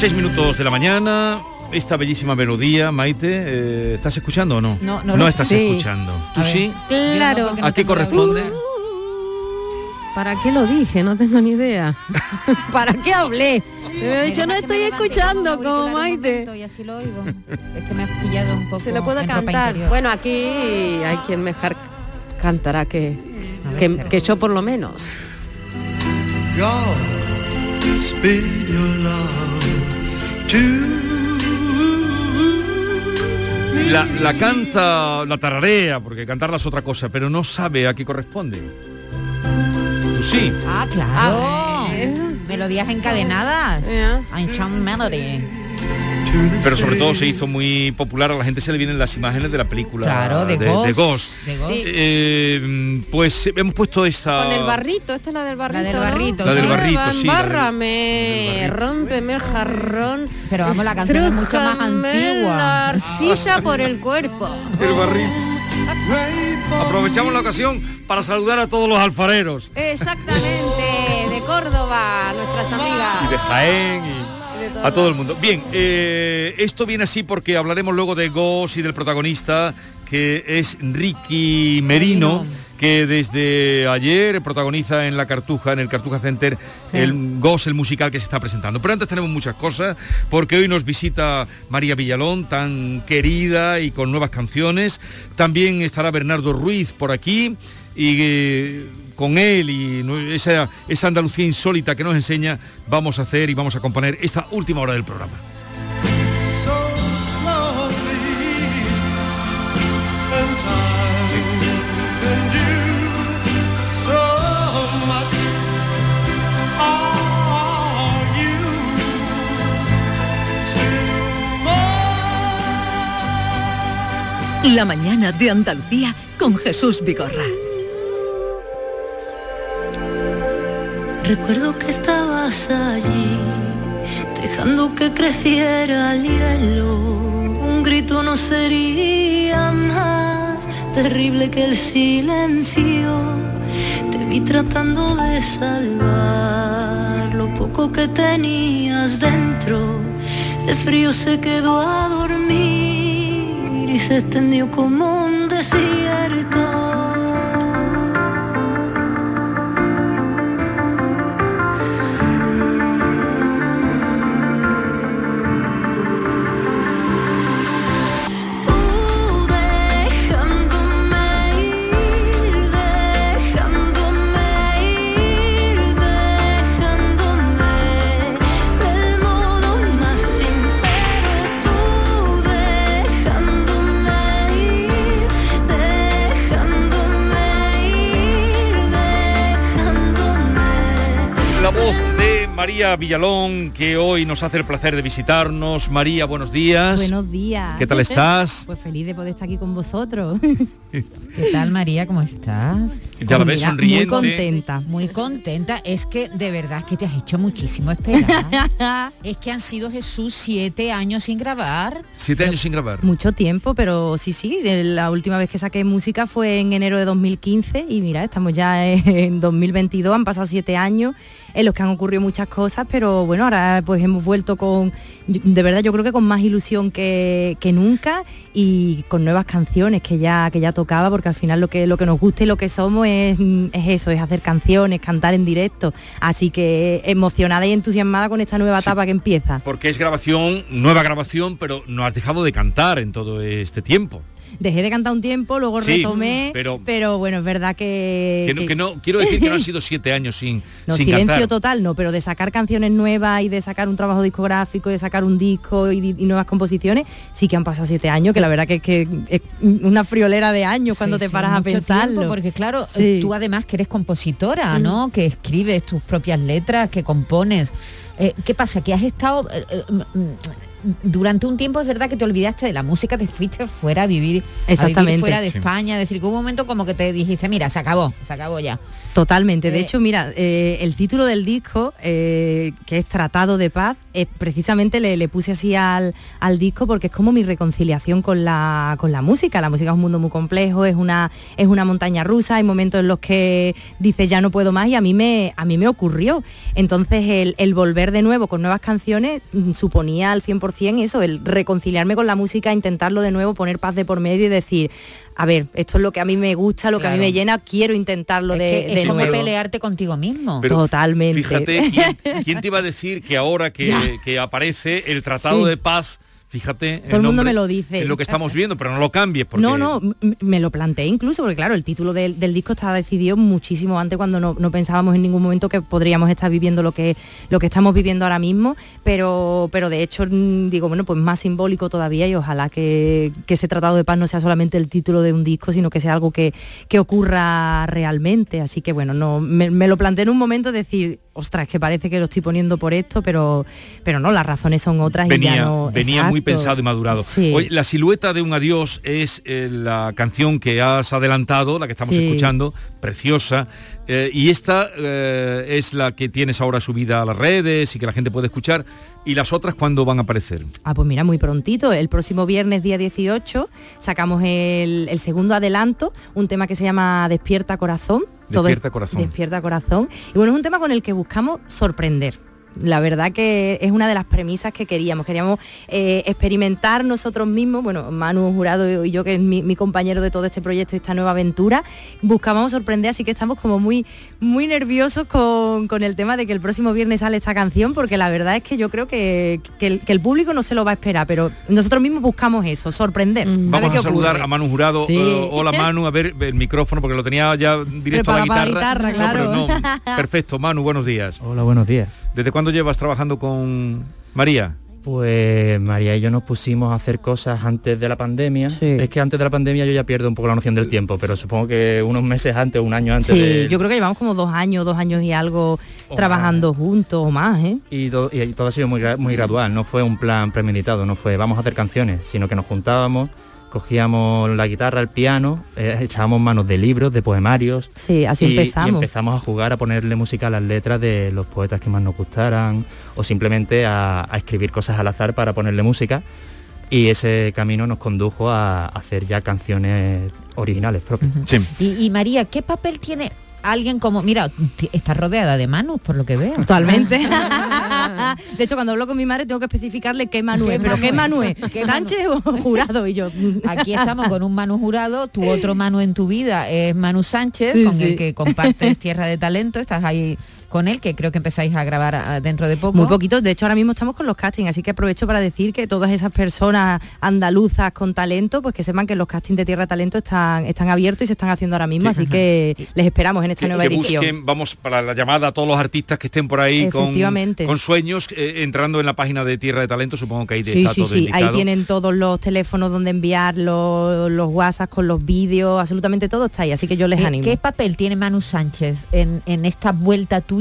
6 minutos de la mañana. Esta bellísima melodía, Maite, eh, ¿estás escuchando o no? No, no lo- estás sí. escuchando. ¿Tú sí? Claro. ¿A qué corresponde? ¿Para qué lo dije? No tengo ni idea. ¿Para qué hablé? Me he dicho, no estoy escuchando como Maite. Y así lo oigo. Es que me has pillado un poco. Se lo puedo cantar. Bueno, aquí hay quien mejor cantará que, que, que yo por lo menos. God, La, la canta, la tararea, porque cantarla es otra cosa, pero no sabe a qué corresponde. ¿Tú sí? Ah, claro. Melodías encadenadas. Enchant Melody. Pero sobre todo se hizo muy popular, a la gente se le vienen las imágenes de la película Claro, de Ghost, Ghost. de Ghost. Eh, pues hemos puesto esta... Con el barrito, esta es la del barrito. del ¿no? barrito, La del sí. barrito, sí, Bárrame, rómpeme el jarrón. Pero vamos, la canción es mucho más antigua. la arcilla por el cuerpo. El barrito. Aprovechamos la ocasión para saludar a todos los alfareros. Exactamente, de Córdoba, nuestras amigas. y de Jaén y a todo el mundo. Bien, eh, esto viene así porque hablaremos luego de Ghost y del protagonista que es Ricky Merino. que desde ayer protagoniza en la Cartuja, en el Cartuja Center, Sí. el Ghost, el musical que se está presentando. Pero antes tenemos muchas cosas, porque hoy nos visita María Villalón, tan querida y con nuevas canciones. También estará Bernardo Ruiz por aquí y eh, con él y esa, esa Andalucía insólita que nos enseña, vamos a hacer y vamos a componer esta última hora del programa. La mañana de Andalucía con Jesús Vigorra. Recuerdo que estabas allí, dejando que creciera el hielo. Un grito no sería más terrible que el silencio. Te vi tratando de salvar lo poco que tenías dentro. El frío se quedó a dormir y se extendió como un desierto. María Villalón, que hoy nos hace el placer de visitarnos. María, buenos días. Buenos días. ¿Qué tal estás? Pues feliz de poder estar aquí con vosotros. ¿Qué tal María? ¿Cómo estás? Ya la ves Mira, sonriente. Muy contenta. Muy contenta. Es que de verdad es que te has hecho muchísimo esperar. es que han sido Jesús siete años sin grabar. Siete años sin grabar. Mucho tiempo, pero sí, sí, de la última vez que saqué música fue en enero de 2015 y mira, estamos ya en 2022, han pasado siete años en los que han ocurrido muchas cosas, pero bueno, ahora pues hemos vuelto con, de verdad yo creo que con más ilusión que, que nunca y con nuevas canciones que ya, que ya tocaba, porque al final lo que, lo que nos gusta y lo que somos es, es eso, es hacer canciones, cantar en directo. Así que emocionada y entusiasmada con esta nueva etapa que empieza. Porque es grabación, nueva grabación, pero no has dejado de cantar en todo este tiempo. Dejé de cantar un tiempo, luego Sí, retomé, pero- pero, bueno, es verdad que... Que no, que- que no- quiero decir que no han sido siete años sin, No, sin silencio cantar. total no, pero de sacar canciones nuevas y de sacar un trabajo discográfico, y de sacar un disco y, y nuevas composiciones, sí que han pasado siete años, que la verdad que es que es una friolera de años cuando Sí, te sí, paras a pensarlo. tiempo, porque claro, Sí. tú además que eres compositora, Mm. ¿no? Que escribes tus propias letras, que compones. Eh, ¿Qué pasa? Que has estado eh, eh, durante un tiempo es verdad que te olvidaste de la música, te fuiste fuera a vivir, a vivir Exactamente. fuera de Sí. España, es decir, que hubo un momento como que te dijiste, mira, se acabó, se acabó ya. Totalmente. De Eh, hecho, mira, eh, el título del disco, eh, que es Tratado de Paz, es precisamente le, le puse así al, al disco porque es como mi reconciliación con la, con la música. La música es un mundo muy complejo, es una, es una montaña rusa, hay momentos en los que dices ya no puedo más y a mí me, a mí me ocurrió. Entonces el, el volver de nuevo con nuevas canciones mm, suponía al 100% eso, el reconciliarme con la música, intentarlo de nuevo, poner paz de por medio y decir, a ver, esto es lo que a mí me gusta, lo que a mí me llena, quiero intentarlo Es de, que de es como nuevo. pelearte contigo mismo. Pero Totalmente. Fíjate, ¿quién, quién te iba a decir que ahora que, que aparece el Tratado Sí. de Paz, fíjate, Todo el mundo nombre, me lo dice. Es lo que estamos viendo, pero no lo cambies. Porque No, no, me lo planteé incluso, porque claro, el título del, del disco estaba decidido muchísimo antes cuando no, no pensábamos en ningún momento que podríamos estar viviendo lo que, lo que estamos viviendo ahora mismo, pero, pero de hecho mm, digo, bueno, pues más simbólico todavía y ojalá que, que ese Tratado de Paz no sea solamente el título de un disco, sino que sea algo que, que ocurra realmente. Así que bueno, no, me, me lo planteé en un momento decir, ostras, que parece que lo estoy poniendo por esto, pero, pero no, las razones son otras y venía, ya no. venía muy pensado y madurado. Sí. Oye, la silueta de un adiós es eh, la canción que has adelantado, la que estamos Sí. escuchando, preciosa. eh, y esta eh, es la que tienes ahora subida a las redes y que la gente puede escuchar. ¿Y las otras cuándo van a aparecer? Ah, pues mira, muy prontito. El próximo viernes, día 18, sacamos el, el segundo adelanto, un tema que se llama Despierta Corazón. Despierta es- Corazón. Despierta Corazón. Y bueno, es un tema con el que buscamos sorprender. La verdad que es una de las premisas que queríamos. Queríamos eh, experimentar nosotros mismos, bueno, Manu Jurado y yo, que es mi, mi compañero de todo este proyecto y esta nueva aventura, buscábamos sorprender, así que estamos como muy, muy nerviosos con, con el tema de que el próximo viernes sale esta canción, porque la verdad es que yo creo que, que el, que el público no se lo va a esperar, pero nosotros mismos buscamos eso, sorprender. ver Vamos a saludar ocurre. a Manu Jurado. Sí. Eh, hola Manu, a ver el micrófono porque lo tenía ya directo a la guitarra. para la guitarra, No, pero claro. no. Perfecto, Manu, buenos días. Hola, buenos días. ¿Desde cuándo llevas trabajando con María? Pues María y yo nos pusimos a hacer cosas antes de la pandemia. Es que antes de la pandemia yo ya pierdo un poco la noción del tiempo, pero supongo que unos meses antes, un año antes Sí, de... yo creo que llevamos como dos años, dos años y algo trabajando juntos o más, ¿eh? Y todo, y todo ha sido muy, muy gradual, no fue un plan premeditado, no fue vamos a hacer canciones, sino que nos juntábamos, cogíamos la guitarra, el piano, eh, echábamos manos de libros, de poemarios. Sí, así y, empezamos. Y empezamos a jugar, a ponerle música a las letras de los poetas que más nos gustaran, o simplemente a, a escribir cosas al azar para ponerle música. Y ese camino nos condujo a hacer ya canciones originales propias. Y, y María, ¿qué papel tiene alguien como, mira, está rodeada de manos, por lo que veo? Totalmente. de hecho, cuando hablo con mi madre tengo que especificarle qué Manu ¿Qué es, pero Manu qué? Manu es, ¿Qué Manu? Sánchez o Jurado y yo. Aquí estamos con un Manu Jurado, tu otro Manu en tu vida es Manu Sánchez, Sí, con sí. el que compartes Tierra de Talento, estás ahí con él, que creo que empezáis a grabar ah, dentro de poco. Muy poquitos, de hecho ahora mismo estamos con los castings, así que aprovecho para decir que todas esas personas andaluzas con talento, pues que sepan que los castings de Tierra de Talento están, están abiertos y se están haciendo ahora mismo, así que les esperamos en esta Que, nueva que edición. busquen, vamos, para la llamada a todos los artistas que estén por ahí con, Efectivamente. con sueños, eh, entrando en la página de Tierra de Talento, supongo que ahí Sí, está sí, todo sí, ahí tienen todos los teléfonos donde enviar los, los WhatsApp con los vídeos, absolutamente todo está ahí, así que yo les ¿Qué, animo. qué papel tiene Manu Sánchez en, en esta vuelta tuya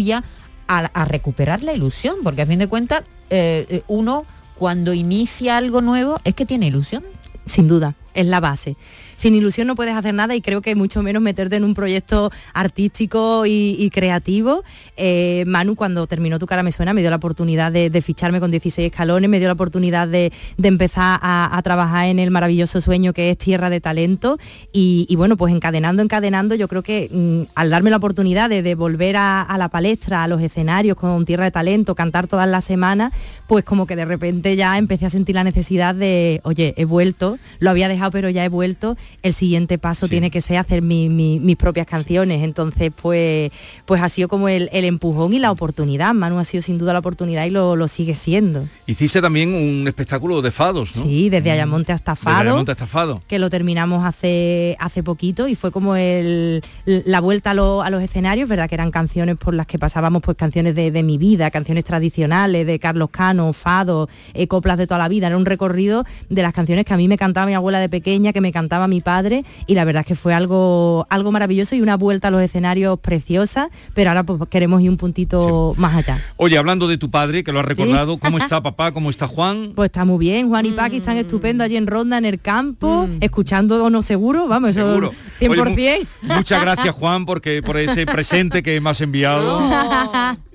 a, recuperar la ilusión? Porque a fin de cuentas, eh, eh, uno cuando inicia algo nuevo es que tiene ilusión. Sin duda. es la base. Sin ilusión no puedes hacer nada y creo que mucho menos meterte en un proyecto artístico y, creativo. Eh, Manu, cuando terminó Tu cara me suena, me dio la oportunidad de, ficharme con 16 escalones, me dio la oportunidad de, empezar a, trabajar en el maravilloso sueño que es Tierra de Talento y, bueno, pues encadenando, encadenando, yo creo que mm, al darme la oportunidad de, volver a la palestra, a los escenarios con Tierra de Talento, cantar todas las semanas, pues como que de repente ya empecé a sentir la necesidad de, oye, he vuelto, lo había dejado pero ya he vuelto, el siguiente paso tiene que ser hacer mi- mi- mis propias canciones. Entonces, pues, pues ha sido como el, el empujón y la oportunidad. Manu ha sido sin duda la oportunidad y lo, lo sigue siendo. Hiciste también un espectáculo de fados, ¿no? Sí, desde Ayamonte hasta Fado. Ayamonte hasta Fado. que lo terminamos hace, hace poquito y fue como el, la vuelta a, lo- a los escenarios, verdad que eran canciones por las que pasábamos pues canciones de, de mi vida, canciones tradicionales de Carlos Cano, Fado, eh, coplas de toda la vida, era un recorrido de las canciones que a mí me cantaba mi abuela de pequeña, que me cantaba mi padre y la verdad es que fue algo, algo maravilloso y una vuelta a los escenarios preciosa, pero ahora pues queremos ir un puntito más allá. Oye, hablando de tu padre, que lo has recordado, ¿cómo está papá? ¿Cómo está Juan? Pues está muy bien, Juan y Paqui están estupendos allí en Ronda, en el campo, escuchando o no seguro, vamos, eso Seguro. 100%. Oye, mu- muchas gracias Juan porque por ese presente que me has enviado.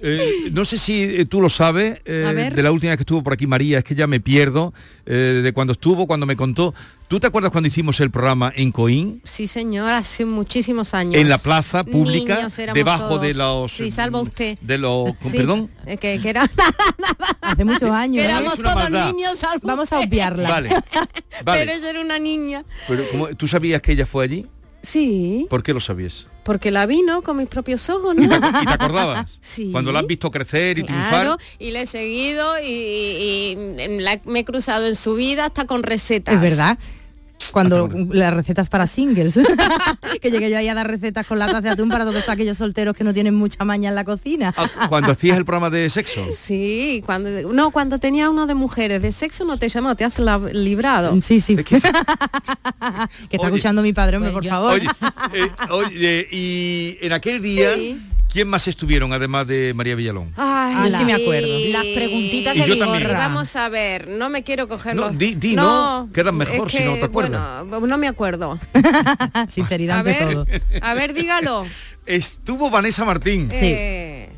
Eh, no sé si eh, tú lo sabes, eh, de la última vez que estuvo por aquí María, es que ya me pierdo eh, de cuando estuvo, cuando me contó. ¿Tú te acuerdas cuando hicimos el programa en Coín? Sí, señor, hace muchísimos años. En la plaza pública, Niños debajo todos. de los... Sí, salvo usted. De los... Sí, Perdón. eh, Que, que era- Hace muchos años. ¿eh? éramos todos maldad. niños, salvo Vamos a obviarla. Vale. Vale. Pero ella era una niña. Pero, ¿cómo- ¿Tú sabías que ella fue allí? Sí, ¿Por qué lo sabías? porque la vi, ¿no? Con mis propios ojos, ¿no? ¿Y te acordabas? Sí. Cuando la has visto crecer y Claro, triunfar. y le he seguido y, y- y la- me he cruzado en su vida hasta con recetas. Es verdad. Cuando Ah, las recetas para singles, que llegué yo ahí a dar recetas con latas de atún para todos aquellos solteros que no tienen mucha maña en la cocina. Ah, Cuando hacías el programa de sexo. Sí, cuando no, cuando tenía uno de mujeres, de sexo no te llama, te has la- librado. Sí, sí. Es que- que está Oye. escuchando mi padre, hombre, Pues por yo- favor. Oye, eh, oye, y en aquel día, Sí. ¿Quién más estuvieron además de María Villalón? Ay, Yo sí me acuerdo. Las preguntitas Y de. Vigorra. Vamos a ver, no me quiero coger No, los- di- di, no, quedan mejor es si no te acuerdas. bueno, no me acuerdo. Sinceridad A ver, todo. a ver, dígalo. Estuvo Vanessa Martín. Sí. Eh,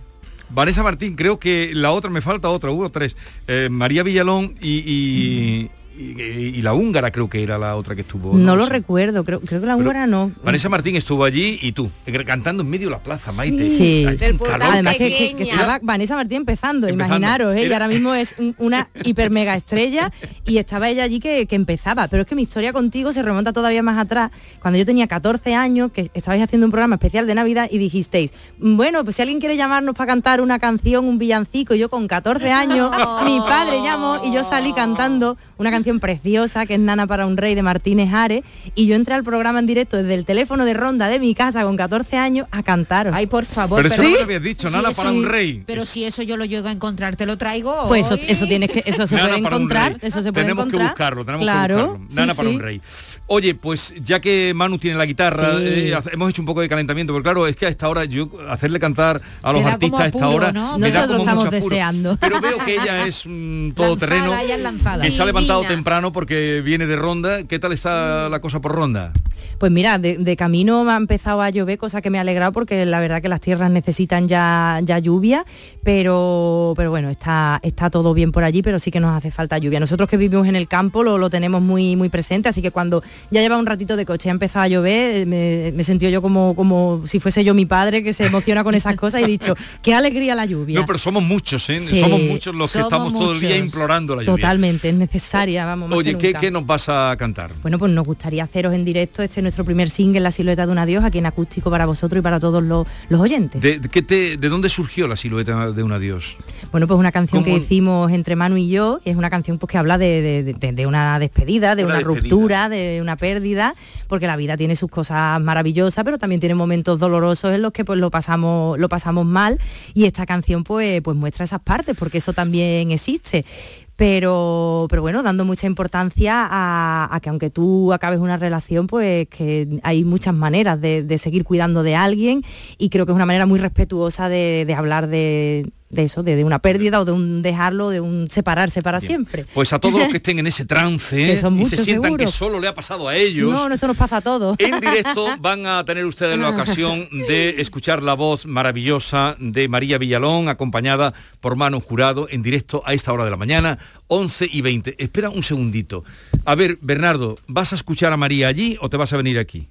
Vanessa Martín, creo que la otra, me falta otra, hubo tres. Eh, María Villalón y, y- y- y la húngara creo que era la otra que estuvo. No lo sé. recuerdo, creo, creo que la Pero húngara no. Vanessa Martín estuvo allí y tú, eh, cantando en medio de la plaza, Maite. Sí. Del. Además que, que- que estaba Vanessa Martín empezando, Empezando. imaginaros, ¿eh? y Era- ahora mismo es un- una hiper mega estrella y estaba ella allí que, que empezaba. Pero es que mi historia contigo se remonta todavía más atrás, cuando yo tenía 14 años, que estabais haciendo un programa especial de Navidad y dijisteis, bueno, pues si alguien quiere llamarnos para cantar una canción, un villancico, y yo con 14 años, mi padre llamó y yo salí cantando una canción preciosa que es Nana para un rey de Martínez Ares y yo entré al programa en directo desde el teléfono de ronda de mi casa con 14 años a cantaros. Ay, por favor. Pero eso pero- no me lo habías dicho, Sí, eso para sí. un rey. Pero si eso yo lo llego a encontrar, te lo traigo. Pues eso, hoy. eso tienes que, eso se Nana puede encontrar, eso se puede tenemos encontrar. que buscarlo, tenemos claro, que buscarlo. Nana sí, para sí. un rey. Oye, pues ya que Manu tiene la guitarra, Sí. eh, hemos hecho un poco de calentamiento, porque claro, es que a esta hora yo hacerle cantar a los da artistas a esta hora ¿no? me da Nosotros como estamos mucho apuro. deseando. Pero veo que ella es un todoterreno Lanzada, que se ha levantado temprano porque viene de Ronda. ¿Qué tal está la cosa por Ronda? Pues mira, de, de camino me ha empezado a llover, cosa que me ha alegrado porque la verdad que las tierras necesitan ya, ya lluvia, pero, pero bueno, está, está todo bien por allí, pero sí que nos hace falta lluvia. Nosotros que vivimos en el campo lo, lo tenemos muy, muy presente, así que cuando ya lleva un ratito de coche ha empezado a llover, eh, me, me sentido yo como, como si fuese yo mi padre que se emociona con esas cosas y he dicho, qué alegría la lluvia. No, pero somos muchos, ¿eh? Sí. somos muchos los que estamos todo el día implorando la lluvia. Totalmente, es necesaria, vamos. más Oye, que ¿qué, nunca. qué nos vas a cantar? Bueno, pues nos gustaría haceros en directo este nuestro primer single, La silueta de un adiós, aquí en acústico para vosotros y para todos los, los oyentes. ¿De, qué te- ¿De dónde surgió la silueta de un adiós? Bueno, pues una canción que hicimos entre Manu y yo, y es una canción pues que habla de, de- de- de una despedida, de Una una, despedida. ruptura, de una pérdida, porque la vida tiene sus cosas maravillosas, pero también tiene momentos dolorosos en los que pues lo pasamos, lo pasamos mal, y esta canción pues, pues muestra esas partes, porque eso también existe. Pero, pero bueno, dando mucha importancia a, que aunque tú acabes una relación, pues que hay muchas maneras de, seguir cuidando de alguien y creo que es una manera muy respetuosa de hablar de, de eso, de, de una pérdida o de un dejarlo, de un separarse para siempre. Pues a todos los que estén en ese trance Que son y se sientan seguro. que solo le ha pasado a ellos. No, no, esto nos pasa a todos. En directo van a tener ustedes la ocasión de escuchar la voz maravillosa de María Villalón, acompañada por Manu Jurado, en directo a esta hora de la mañana, 11 y 20. Espera un segundito. A ver, Bernardo, ¿vas a escuchar a María allí o te vas a venir aquí?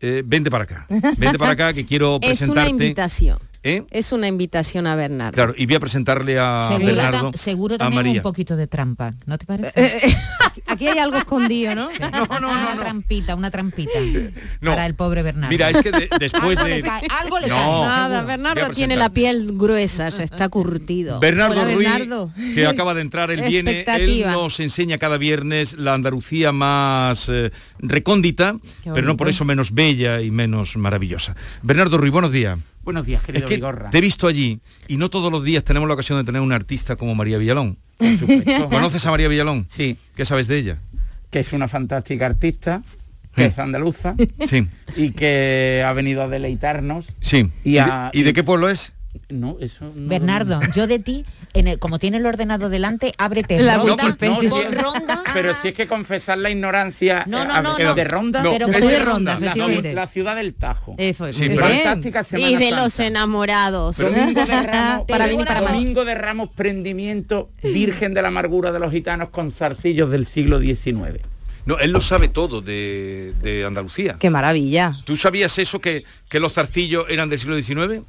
Eh, vente para acá. Vente para acá que quiero Es presentarte. una invitación. ¿Eh? Es una invitación a Bernardo. Claro, y voy a presentarle a seguro, Bernardo, seguro a también María. un poquito de trampa, ¿no te parece? Eh, Aquí hay algo escondido, ¿no? una trampita, una trampita No. para el pobre Bernardo. Mira, es que de- después Algo de... le cae, algo le No. cae, Nada. Bernardo a tiene la piel gruesa, ya está curtido. Bernardo Hola, Ruiz, Bernardo. que acaba de entrar, él viene, él nos enseña cada viernes la Andalucía más eh, recóndita, pero no por eso menos bella y menos maravillosa. Bernardo Ruiz, buenos días. Buenos días, querido Es que Vigorra. te he visto allí y no todos los días tenemos la ocasión de tener un artista como María Villalón. ¿Conoces a María Villalón? Sí. ¿Qué sabes de ella? Que es una fantástica artista, que Sí. es andaluza Sí, y que ha venido a deleitarnos. sí. Y ¿Y, a- de, y de qué pueblo es? No, eso no- Bernardo, yo de ti, en el, como tiene el ordenado delante, ábrete La ronda. No, sí. ronda. Pero si es que confesar la ignorancia No, eh, no, no, eh, no. de Ronda, No, Pero soy de Ronda, la, ciudad- efectivamente. la ciudad del Tajo. Eso es. Sí, muy pero- bien. Fantástica Semana Y de los enamorados. Domingo de Ramos, Para para. Domingo de Ramos, prendimiento, Virgen de la Amargura de los Gitanos con zarcillos del siglo XIX. No, él lo sabe todo de, de Andalucía. Qué maravilla. ¿Tú sabías eso que, que los zarcillos eran del siglo XIX?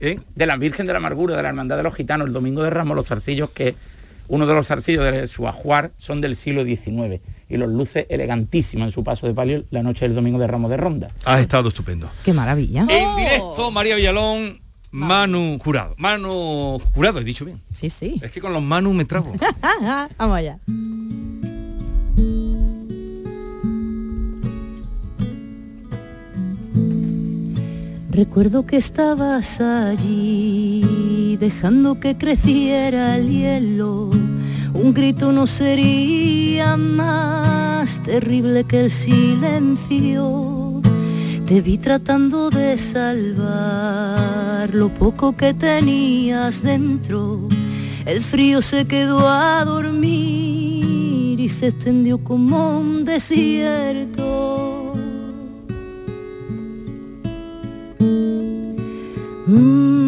¿Eh? De la Virgen de la Amargura, de la Hermandad de los Gitanos, el Domingo de Ramos, los zarcillos que uno de los zarcillos de su ajuar son del siglo XIX y los luce elegantísimo en su paso de palio la noche del Domingo de Ramos de Ronda. Ha estado estupendo. Qué maravilla. En directo, María Villalón, Manu Jurado. Manu Jurado, he dicho bien. Sí, sí. Es que con los Manu me trago. Vamos allá. Recuerdo que estabas allí, dejando que creciera el hielo. Un grito no sería más terrible que el silencio. Te vi tratando de salvar lo poco que tenías dentro. El frío se quedó a dormir y se extendió como un desierto. Mm.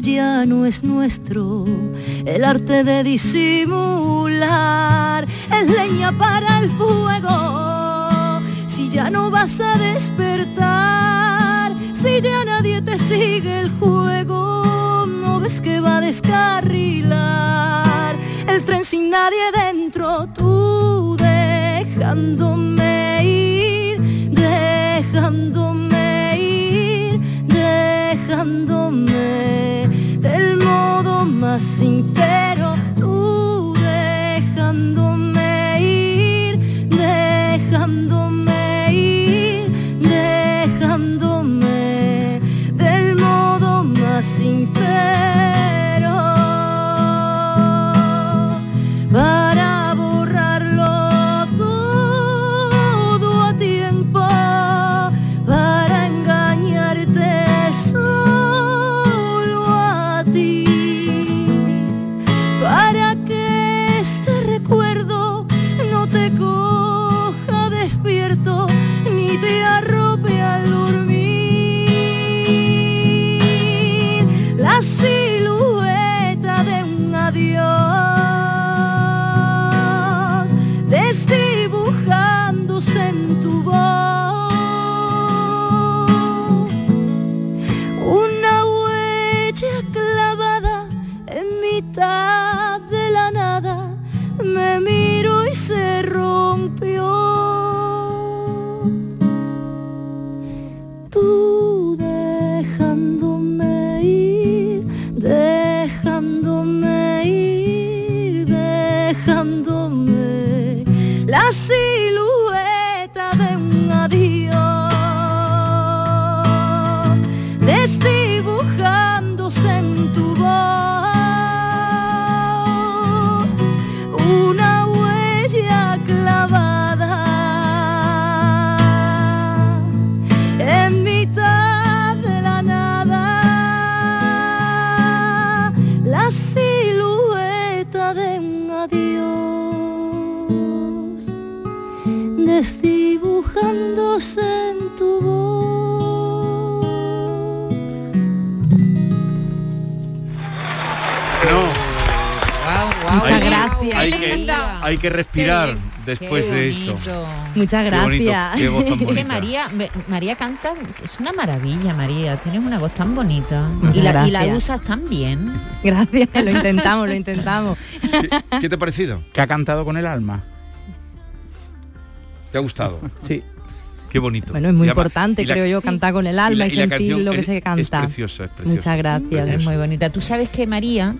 Ya no es nuestro. El arte de disimular es leña para el fuego. Si ya no vas a despertar, si ya nadie te sigue el juego, no ves que va a descarrilar el tren sin nadie dentro, tú dejándome modo después Qué de esto. bonito. Muchas Qué bonito, gracias. qué voz tan Es. María, María canta, es una maravilla, María. Tienes una voz tan bonita. Y la, y la gracias. usas tan bien. Gracias, lo intentamos, lo intentamos. ¿Qué, qué te ha parecido? Que ha cantado con el alma. ¿Te ha gustado? Sí. Qué bonito. Bueno, es muy importante, la- creo yo, sí. cantar con el alma y, la- sentir lo que es- se canta. Es preciosa, es preciosa. Muchas gracias. Es muy bonita. Tú sabes que María,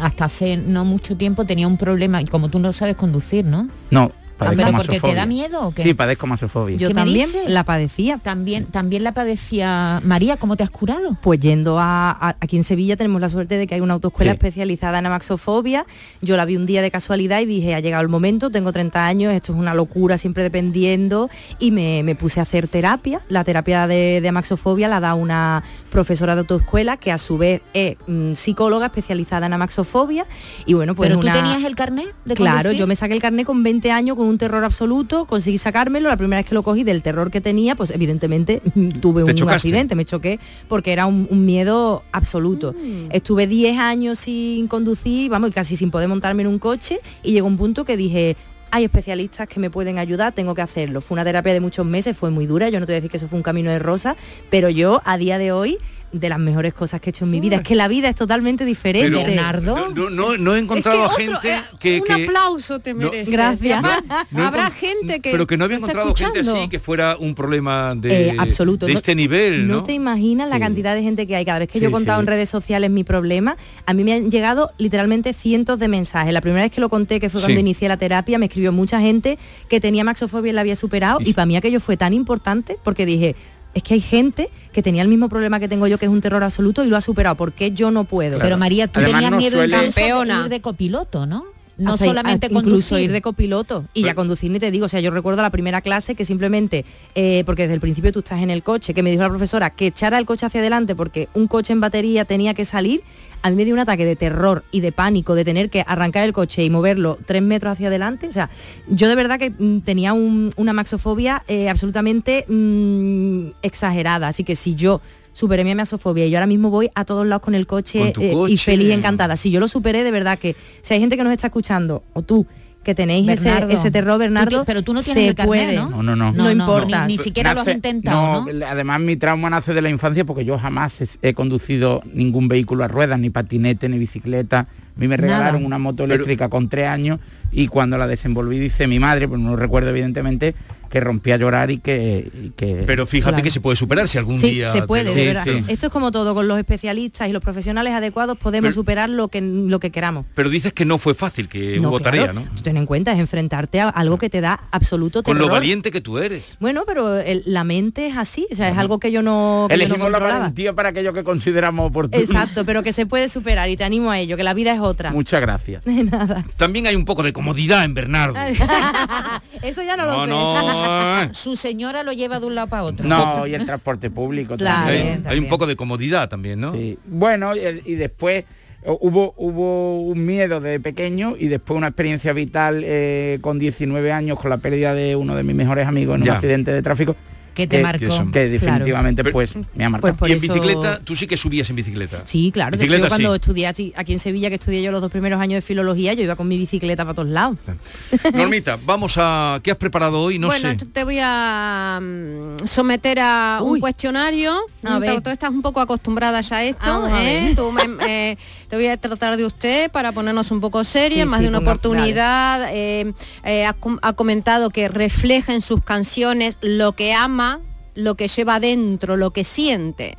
hasta hace no mucho tiempo, tenía un problema, y como tú no sabes conducir, ¿no? No, Ah, padezco pero porque te da miedo o qué? Sí, padezco masofobia. Yo ¿Qué me también dices? la padecía. También, también la padecía María, ¿cómo te has curado? Pues yendo a, a- aquí en Sevilla tenemos la suerte de que hay una autoescuela Sí. especializada en amaxofobia. Yo la vi un día de casualidad y dije, ha llegado el momento, tengo 30 años, esto es una locura, siempre dependiendo. Y me, me puse a hacer terapia. La terapia de, de amaxofobia la da una profesora de autoescuela que a su vez es mm, psicóloga especializada en amaxofobia. Y bueno, pues ¿Pero tú tenías el carnet de Claro, conducir? yo me saqué el carnet con 20 años con un terror absoluto, conseguí sacármelo, la primera vez que lo cogí del terror que tenía, pues evidentemente tuve ¿Te un chocaste? accidente, me choqué porque era un, un miedo absoluto. Mm. Estuve 10 años sin conducir, vamos, y casi sin poder montarme en un coche y llegó un punto que dije, hay especialistas que me pueden ayudar, tengo que hacerlo. Fue una terapia de muchos meses, fue muy dura, yo no te voy a decir que eso fue un camino de rosa, pero yo a día de hoy de las mejores cosas que he hecho en mi vida. Es que la vida es totalmente diferente. Pero- Bernardo. No, no, he encontrado Es que gente otro, eh, que, un aplauso te No, mereces. Gracias. Además, habrá gente que pero que no había encontrado gente así que fuera un problema de, Eh, absoluto. de No- este nivel, ¿no? No te imaginas la Sí. cantidad de gente que hay. Cada vez que Sí, yo he contado sí. en redes sociales mi problema, a mí me han llegado literalmente cientos de mensajes. La primera vez que lo conté, que fue Sí. cuando inicié la terapia, me escribió mucha gente que tenía maxofobia y la había superado. Y- Y para mí aquello fue tan importante porque dije, es que hay gente que tenía el mismo problema que tengo yo, que es un terror absoluto, y lo ha superado. ¿Por qué yo no puedo? Pero María, tú Además, tenías no miedo suele- incluso de ir de copiloto, ¿no? No Hasta- solamente hasta incluso conducir. ir de copiloto y ya conducir ni te digo, o sea, yo recuerdo la primera clase que simplemente, eh, porque desde el principio tú estás en el coche, que me dijo la profesora que echara el coche hacia adelante porque un coche en batería tenía que salir, a mí me dio un ataque de terror y de pánico de tener que arrancar el coche y moverlo tres metros hacia adelante, o sea, yo de verdad que mm, tenía un- una maxofobia eh, absolutamente mm, exagerada, así que si yo superé mi maxofobia y yo ahora mismo voy a todos lados con el coche, Con eh, coche. y feliz, encantada. Si yo lo superé, de verdad que si hay gente que nos está escuchando, o tú, que tenéis ese, ese terror, Bernardo, pero tú no tienes se el carnet, puede. ¿no? No, no, no. No importa. Ni, ni siquiera lo has intentado, ¿no? Además mi trauma nace de la infancia porque yo jamás he, he conducido ningún vehículo a ruedas, ni patinete, ni bicicleta. A mí me regalaron Nada. una moto eléctrica con tres años y cuando la desenvolví dice mi madre, pues no lo recuerdo evidentemente, que rompí a llorar y que... y que- Pero fíjate Claro. que se puede superar si algún Sí, día... se puede, lo- de verdad. sí. Esto es como todo, con los especialistas y los profesionales adecuados podemos Pero- superar lo que, lo que queramos. Pero dices que no fue fácil, que No, hubo claro, tarea, ¿no? Tú ten en cuenta, es enfrentarte a algo que te da absoluto Con terror. lo valiente que tú eres. Bueno, pero el- la mente es así, o sea, es algo que yo no, que yo no Elegimos la valentía para aquello que consideramos oportuno. Exacto, pero que se puede superar y te animo a ello, que la vida es otra. Muchas gracias. De nada. También hay un poco de comodidad en Bernardo. Eso ya no, No, lo sé. no, Su señora lo lleva de un lado para otro. No, y el transporte público Claro. también. hay, hay un poco de comodidad también, ¿no? Sí. Bueno, y, y después eh, hubo, hubo un miedo de pequeño y después una experiencia vital eh, con 19 años con la pérdida de uno de mis mejores amigos en Ya. un accidente de tráfico Que te que- marcó. eso. que definitivamente pues me ha marcado. Pues por y en eso- bicicleta, tú sí que subías en bicicleta. Sí, claro. De hecho, Bicicleta, yo cuando sí. estudié aquí aquí en Sevilla, que estudié yo los dos primeros años de filología, yo iba con mi bicicleta para todos lados. Normita, vamos a... ¿Qué has preparado hoy? No bueno, sé. te voy a mm, someter a un cuestionario. A ver. Tú, estás un poco acostumbrada ya a esto. Vamos a ¿eh? Tú me- eh, te voy a tratar de usted para ponernos un poco serias. Sí, más sí, de una oportunidad. eh, eh, ha, ha comentado que refleja en sus canciones lo que ama, lo que lleva dentro, lo que siente.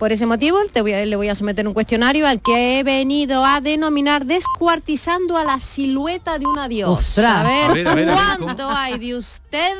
Por ese motivo te voy a- le voy a someter un cuestionario al que he venido a denominar descuartizando a la silueta de un adiós. Ostras. A ver, A ver, a ver, a ver, ¿cuánto hay de usted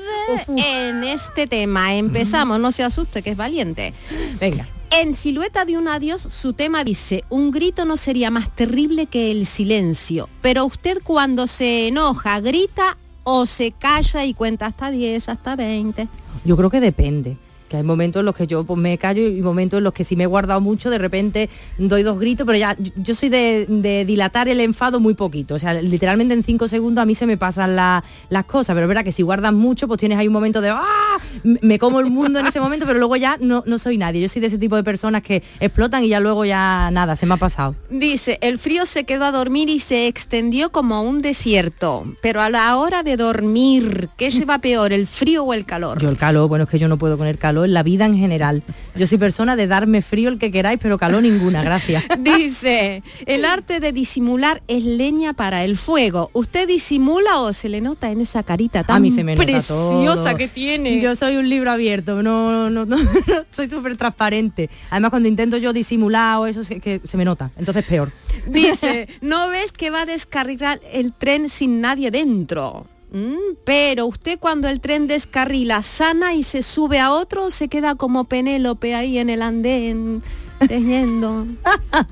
en este tema? Empezamos, no se asuste, que es valiente. Venga. En Silueta de un adiós, su tema dice, un grito no sería más terrible que el silencio, pero usted cuando se enoja, grita o se calla y cuenta hasta 10, hasta 20. Yo creo que depende. Que hay momentos en los que yo pues, me callo y momentos en los que si me he guardado mucho, de repente doy dos gritos, pero ya yo- soy de, de dilatar el enfado muy poquito. O sea, literalmente en cinco segundos a mí se me pasan la- las cosas, pero es verdad que si guardas mucho, pues tienes ahí un momento de ¡ah! Me como el mundo en ese momento, pero luego ya no, no soy nadie. Yo soy de ese tipo de personas que explotan y ya luego ya nada, se me ha pasado. Dice, el frío se quedó a dormir y se extendió como un desierto. Pero a la hora de dormir, ¿qué lleva peor, el frío o el calor? Yo el calor, bueno, es que yo no puedo con el calor en la vida en general. Yo soy persona de darme frío el que queráis, pero calor ninguna, gracias. Dice, el arte de disimular es leña para el fuego. ¿Usted disimula o se le nota en esa carita tan a mí se me preciosa todo. que tiene? Yo soy un libro abierto, no, no, no, soy súper transparente. Además, cuando intento yo disimular o eso, se, que se me nota. Entonces peor. Dice, ¿no ves que va a descarrilar el tren sin nadie dentro? Mm, pero usted cuando el tren descarrila sana y se sube a otro, se queda como Penélope ahí en el andén tejiendo.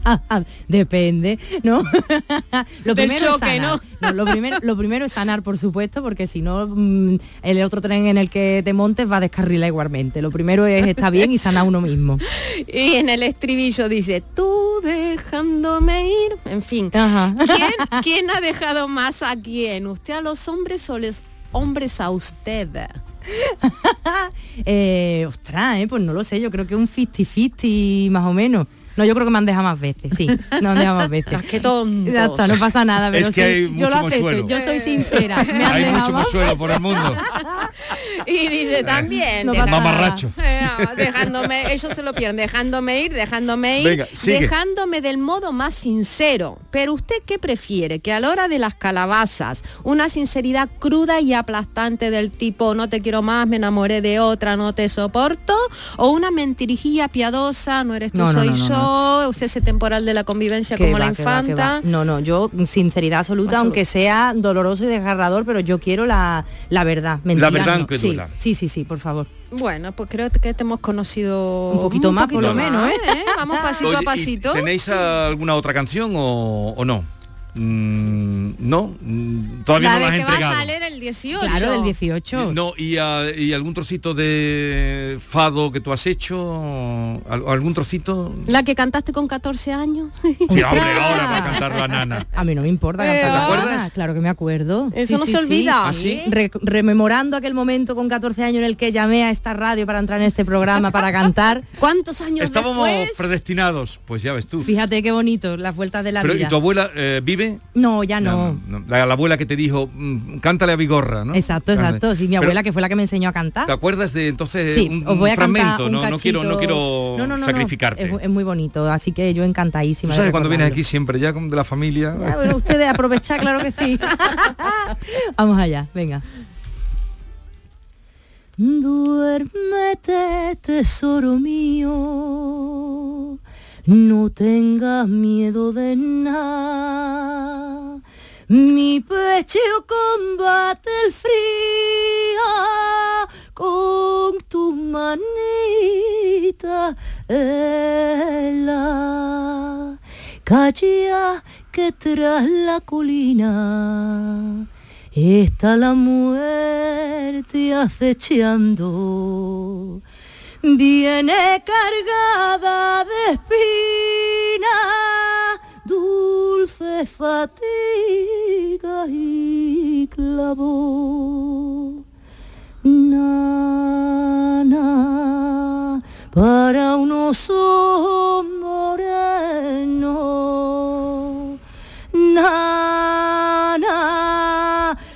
Depende, ¿no? lo Del primero choque, es sanar. No, lo, primero, lo primero es sanar, por supuesto, porque si no, mm, el otro tren en el que te montes va a descarrilar igualmente. Lo primero es estar bien y sanar uno mismo. Y en el estribillo dice, tú dejándome ir. En fin, Ajá. ¿quién, quién ha dejado más a quién? ¿Usted a los hombres o los hombres a usted? Eh, ostras, eh, pues no lo sé, yo creo que un 50-50 más o menos. No, yo creo que me han dejado más veces, sí, me han dejado más veces. Qué tontos. Ya está, no pasa nada, pero Es que sí, hay yo mucho lo acepto, yo soy sincera. Me han Hay dejado mucho más- mochuelo por el mundo. Y dice también, No nada. Mamarracho. Eh, dejándome, ellos se lo pierden, dejándome ir, dejándome ir, Venga, sigue. dejándome del modo más sincero. Pero usted qué prefiere? Que a la hora de las calabazas, una sinceridad cruda y aplastante del tipo no te quiero más, me enamoré de otra, no te soporto, o una mentirijilla piadosa, no eres tú, no, soy no, no, yo, ese temporal de la convivencia como va, la que va, que infanta. va. No, no, yo sinceridad absoluta, aunque sea doloroso y desgarrador, pero yo quiero la, la verdad. Mentira, verdad no. aunque sí, duela. sí, sí, sí, por favor. Bueno, pues creo que te hemos conocido Un poquito más, por lo menos, más, ¿eh? Vamos pasito Oye, a ¿y pasito. ¿Tenéis alguna otra canción o, o no? Mm, no, Mm, todavía la no la de has que va a entregado. salir el 18. Claro, del 18. No, y, ah, y algún trocito de fado que tú has hecho, ¿Al- algún trocito. La que cantaste con 14 años. Sí, ahora va a cantar la nana. A mí no me importa Eh, cantar ¿te la acuerdas? nana, Claro que me acuerdo. Eso no se olvida. ¿Ah, sí? Re- rememorando aquel momento con 14 años en el que llamé a esta radio para entrar en este programa para cantar. ¿Cuántos años Estábamos después? predestinados, pues ya ves tú. Fíjate qué bonito, las vueltas de la Pero, ¿Y vida. tu abuela eh, vive? No, ya no. no. La, la abuela que te dijo, mm, cántale a Vigorra, ¿no? Exacto, exacto. Sí, mi Pero, abuela que fue la que me enseñó a cantar. ¿Te acuerdas de entonces Sí, un, os voy un a cantar fragmento? un no, no quiero, no quiero No, no, no, no. sacrificarte. Es, es muy bonito, así que yo encantadísima. Tú sabes cuando vienes aquí siempre ya de la familia. Ya, bueno, ustedes aprovechar, claro que sí. Vamos allá, venga. Duérmete, tesoro mío, no tengas miedo de nada. Mi pecho combate el frío con tu manita helada. Calla que tras la colina está la muerte acechando. Viene cargada de espinas, dulce fatiga y clavo. Nana, para un oso moreno. Nana,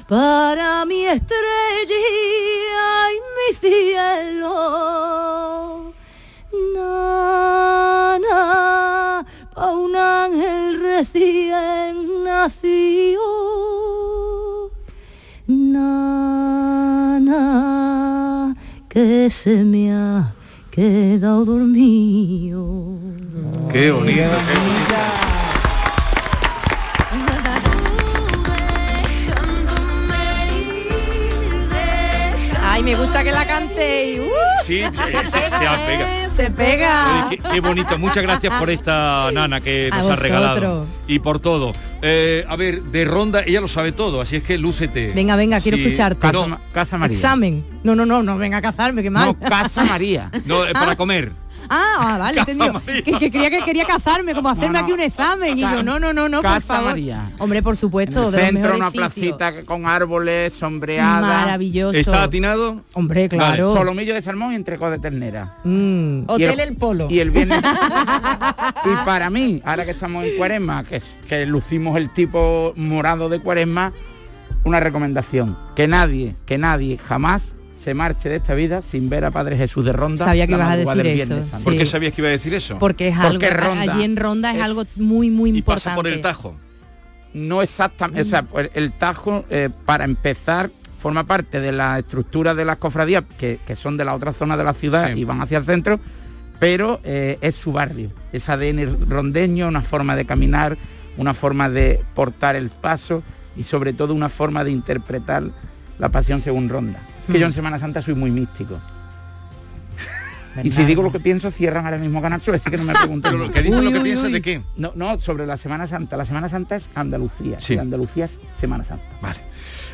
para mi estrella y mi cielo. Nacido. Nana, que se me ha quedado dormido. Qué bonito, qué bonito. Ay, me gusta que la cante y ¡uh! Sí, se, se- se apega. se pega. Oye, qué, qué bonito. Muchas gracias por esta nana que A nos ha regalado. Y por todo. Eh, a ver, de ronda ella lo sabe todo, así es que lúcete. Venga, venga, quiero Sí, escucharte. no, Casa María. Examen. No, no, no, no venga a cazarme, qué mal. No, Casa María. no, eh, para comer. Ah, ah, vale, entendido. Que, que creía que quería cazarme, como hacerme no. aquí un examen. Y yo, no, no, no, no, por Casa favor. María. Hombre, por En supuesto, el de centro, una sitios. placita con árboles, sombreada. Maravilloso. ¿Está atinado? Hombre, claro. Solomillo de salmón y entrecot de ternera. Mm. Hotel el- El Polo. Y el viernes. y para mí, ahora que estamos en cuaresma, que, es- que lucimos el tipo morado de cuaresma, una recomendación. Que nadie, que nadie jamás se marche de esta vida sin ver a Padre Jesús de Ronda. Sabía que la ibas a decir del eso, Viernes. ¿Por qué sabías que iba a decir eso? Porque es Porque algo, Ronda allí en Ronda es, es- algo muy, muy y importante. pasa por el Tajo. No exactamente, o sea, pues, el Tajo, eh, para empezar, forma parte de la estructura de las cofradías, que, que son de la otra zona de la ciudad Sí. y van hacia el centro, pero eh, es su barrio, es ADN rondeño, una forma de caminar, una forma de portar el paso y sobre todo una forma de interpretar la pasión según Ronda. Que yo en Semana Santa soy muy místico. Y si digo lo que pienso, cierran ahora mismo Canal Sur, así que no me pregunten. Pero lo que dices Uy, lo que uy, piensas uy. de qué. No, no, sobre la Semana Santa. La Semana Santa es Andalucía. Sí. Y Andalucía es Semana Santa. Vale.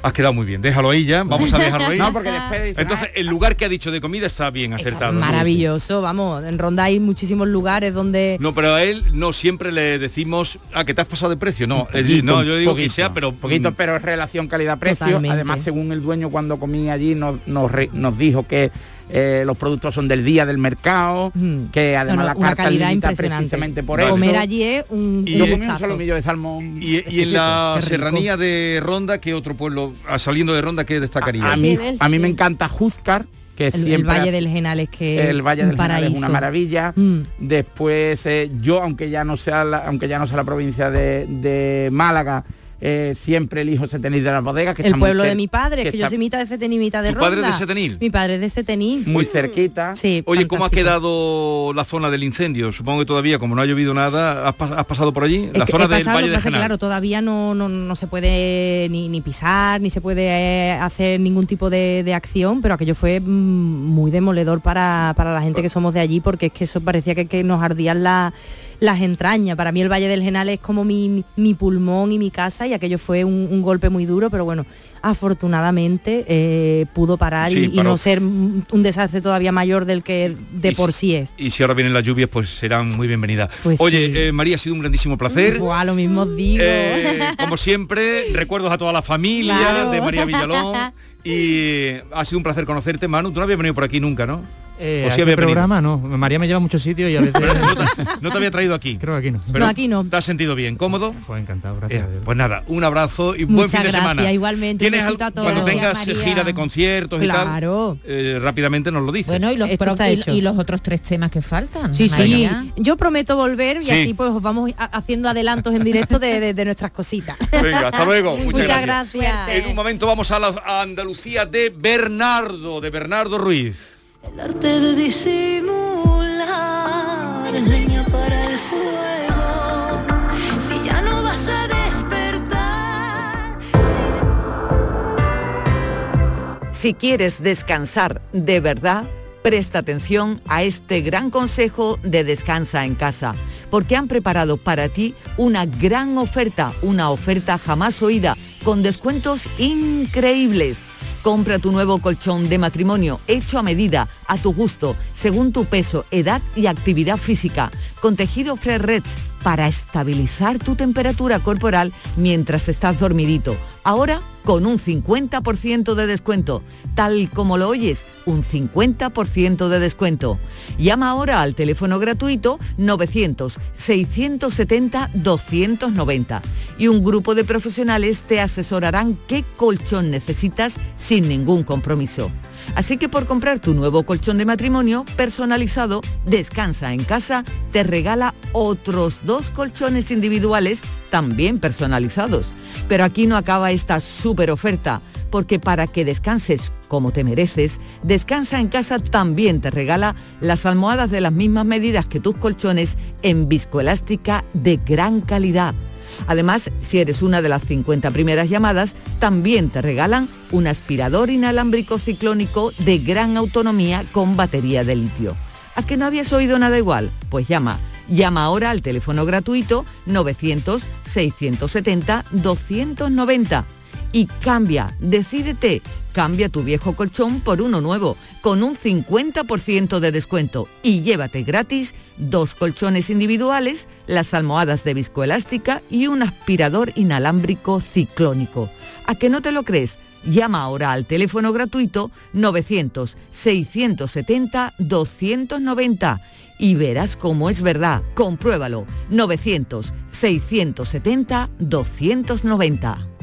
Has quedado muy bien. Déjalo ahí ya. Vamos a dejarlo ahí. No, porque después dicen, Entonces, el lugar que ha dicho de comida está bien acertado. Maravilloso, vamos. En Ronda hay muchísimos lugares donde... No, pero a él no siempre le decimos, ah, que te has pasado de precio. No, "Ah, no, yo digo que sea, pero poquito, mm, pero es relación calidad-precio. Además, según el dueño cuando comí allí nos, nos, re- nos dijo que eh, los productos son del día del mercado, Mm. que además No, no, la carta calidad limita impresionante. precisamente por eso. Comer allí es un, Y- un un de salmón. y, y en la serranía de Ronda, ¿qué otro pueblo, ah, saliendo de Ronda, qué destacaría? a, mí, Tiene el- a mí me encanta Júzcar, que El, el siempre Valle ha- del Genal es que el Valle del Genal es paraíso. una maravilla. Mm. Después eh, yo, aunque ya no sea la, aunque ya no sea la provincia de, de Málaga, eh, siempre elijo Setenil de las bodegas, que El está muy pueblo de mi padre, que, yo está soy mitad de Setenil, mitad de ¿Tu padre Ronda. de Setenil? Mi padre es de Setenil. muy cerquita. Sí, Oye, ¿cómo ha fantástico. quedado la zona del incendio? Supongo que todavía, como no ha llovido nada, ¿has, pas- has pasado por allí? Es La que zona del pasado, Valle Genal. claro, todavía no, no, no se puede ni, ni pisar, ni se puede eh, hacer ningún tipo de, de acción, pero aquello fue mm, muy demoledor para, para la gente que somos de allí, porque es que eso parecía que, que nos ardían la- las entrañas. Para mí el Valle del Genal es como mi, mi pulmón y mi casa, y aquello fue un, un golpe muy duro, pero bueno, afortunadamente eh, pudo parar Sí, y, no ser un un desastre todavía mayor del que de Y por si- sí es. Y si ahora vienen las lluvias, pues serán muy bienvenidas. Pues Oye, sí. eh, María, ha sido un grandísimo placer. Buah, lo mismo digo. Eh, como siempre, recuerdos a toda la familia Claro. de María Villalón. Y ha sido un placer conocerte, Manu. Tú no habías venido por aquí nunca, ¿no? Eh, ¿O ¿a sí qué había venido? programa no. María me lleva a muchos sitios y a veces no, te, no te había traído aquí. creo que aquí no. Pero No, aquí no. ¿Te has sentido bien? ¿Cómodo? Fue encantado, Eh, gracias. a Dios. pues nada, un abrazo y buen Muchas fin de gracias, semana. igualmente, ¿Tienes al- a todos. Cuando tengas María. gira de conciertos y Claro. tal, eh, rápidamente nos lo dices. Bueno, y los, Esto pro- está y- hecho. y los otros tres temas que faltan. Sí, sí. María. Yo prometo volver y Sí. así pues os vamos haciendo adelantos en directo de, de- de nuestras cositas. Venga, hasta luego. Muchas, Muchas gracias. gracias. En un momento vamos a, la, a Andalucía de Bernardo, de Bernardo Ruiz. El arte de es leña para el fuego. Si ya no vas a despertar. Si quieres descansar de verdad, presta atención a este gran consejo de Descansa en casa, porque han preparado para ti una gran oferta, una oferta jamás oída, con descuentos increíbles. Compra tu nuevo colchón de matrimonio hecho a medida, a tu gusto, según tu peso, edad y actividad física, con tejido Fresh Reds para estabilizar tu temperatura corporal mientras estás dormidito. Ahora con un 50% de descuento, tal como lo oyes, un 50% de descuento. Llama ahora al teléfono gratuito 900-670-290 y un grupo de profesionales te asesorarán qué colchón necesitas sin ningún compromiso. Así que por comprar tu nuevo colchón de matrimonio personalizado, Descansa en casa te regala otros dos colchones individuales también personalizados. Pero aquí no acaba esta super oferta, porque para que descanses como te mereces, Descansa en casa también te regala las almohadas de las mismas medidas que tus colchones en viscoelástica de gran calidad. Además, si eres una de las 50 primeras llamadas, también te regalan un aspirador inalámbrico ciclónico de gran autonomía con batería de litio. ¿A que no habías oído nada igual? Pues llama Llama ahora al teléfono gratuito 900-670-290 y cambia, decídete, cambia tu viejo colchón por uno nuevo con un 50% de descuento y llévate gratis dos colchones individuales, las almohadas de viscoelástica y un aspirador inalámbrico ciclónico. ¿A que no te lo crees? Llama ahora al teléfono gratuito 900-670-290 y verás cómo es verdad. Compruébalo. 900-670-290.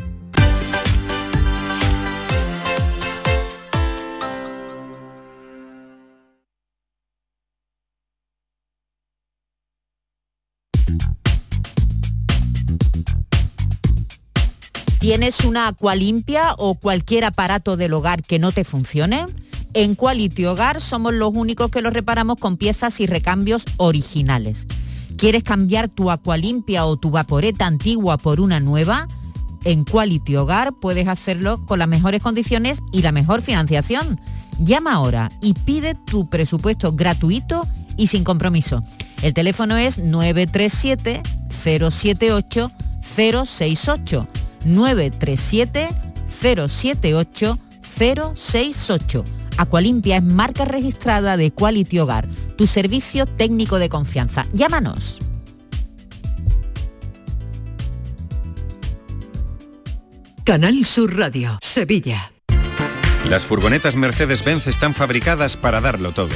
¿Tienes una agua limpia o cualquier aparato del hogar que no te funcione? En Quality Hogar somos los únicos que lo reparamos con piezas y recambios originales. ¿Quieres cambiar tu agua limpia o tu vaporeta antigua por una nueva? En Quality Hogar puedes hacerlo con las mejores condiciones y la mejor financiación. Llama ahora y pide tu presupuesto gratuito y sin compromiso. El teléfono es 937 078 068 937 078 068. Aqualimpia es marca registrada de Quality Hogar, tu servicio técnico de confianza. Llámanos. Canal Sur Radio, Sevilla. Las furgonetas Mercedes-Benz están fabricadas para darlo todo.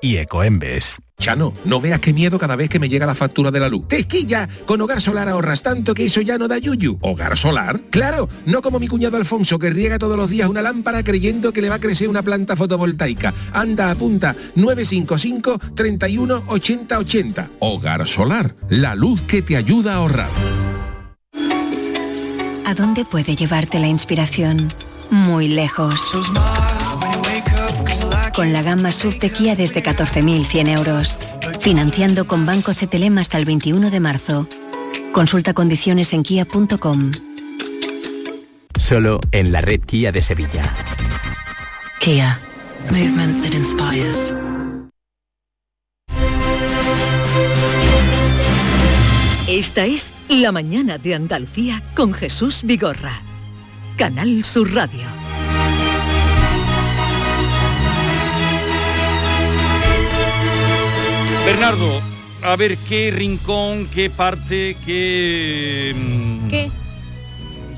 y Ecoembes. Chano, no veas qué miedo cada vez que me llega la factura de la luz. ¡Tesquilla! Con Hogar Solar ahorras tanto que eso ya no da yuyu. ¿Hogar Solar? ¡Claro! No como mi cuñado Alfonso que riega todos los días una lámpara creyendo que le va a crecer una planta fotovoltaica. Anda, apunta 955 31 80 80. Hogar Solar, la luz que te ayuda a ahorrar. ¿A dónde puede llevarte la inspiración? Muy lejos. Con la gama SUV de Kia desde 14.100 euros. Financiando con Banco CTLM hasta el 21 de marzo. Consulta condiciones en kia.com. Solo en la red Kia de Sevilla. Kia. Movement that inspires. Esta es La mañana de Andalucía con Jesús Vigorra. Canal Sur Radio. Bernardo, a ver qué rincón, qué parte, qué... mm, ¿Qué?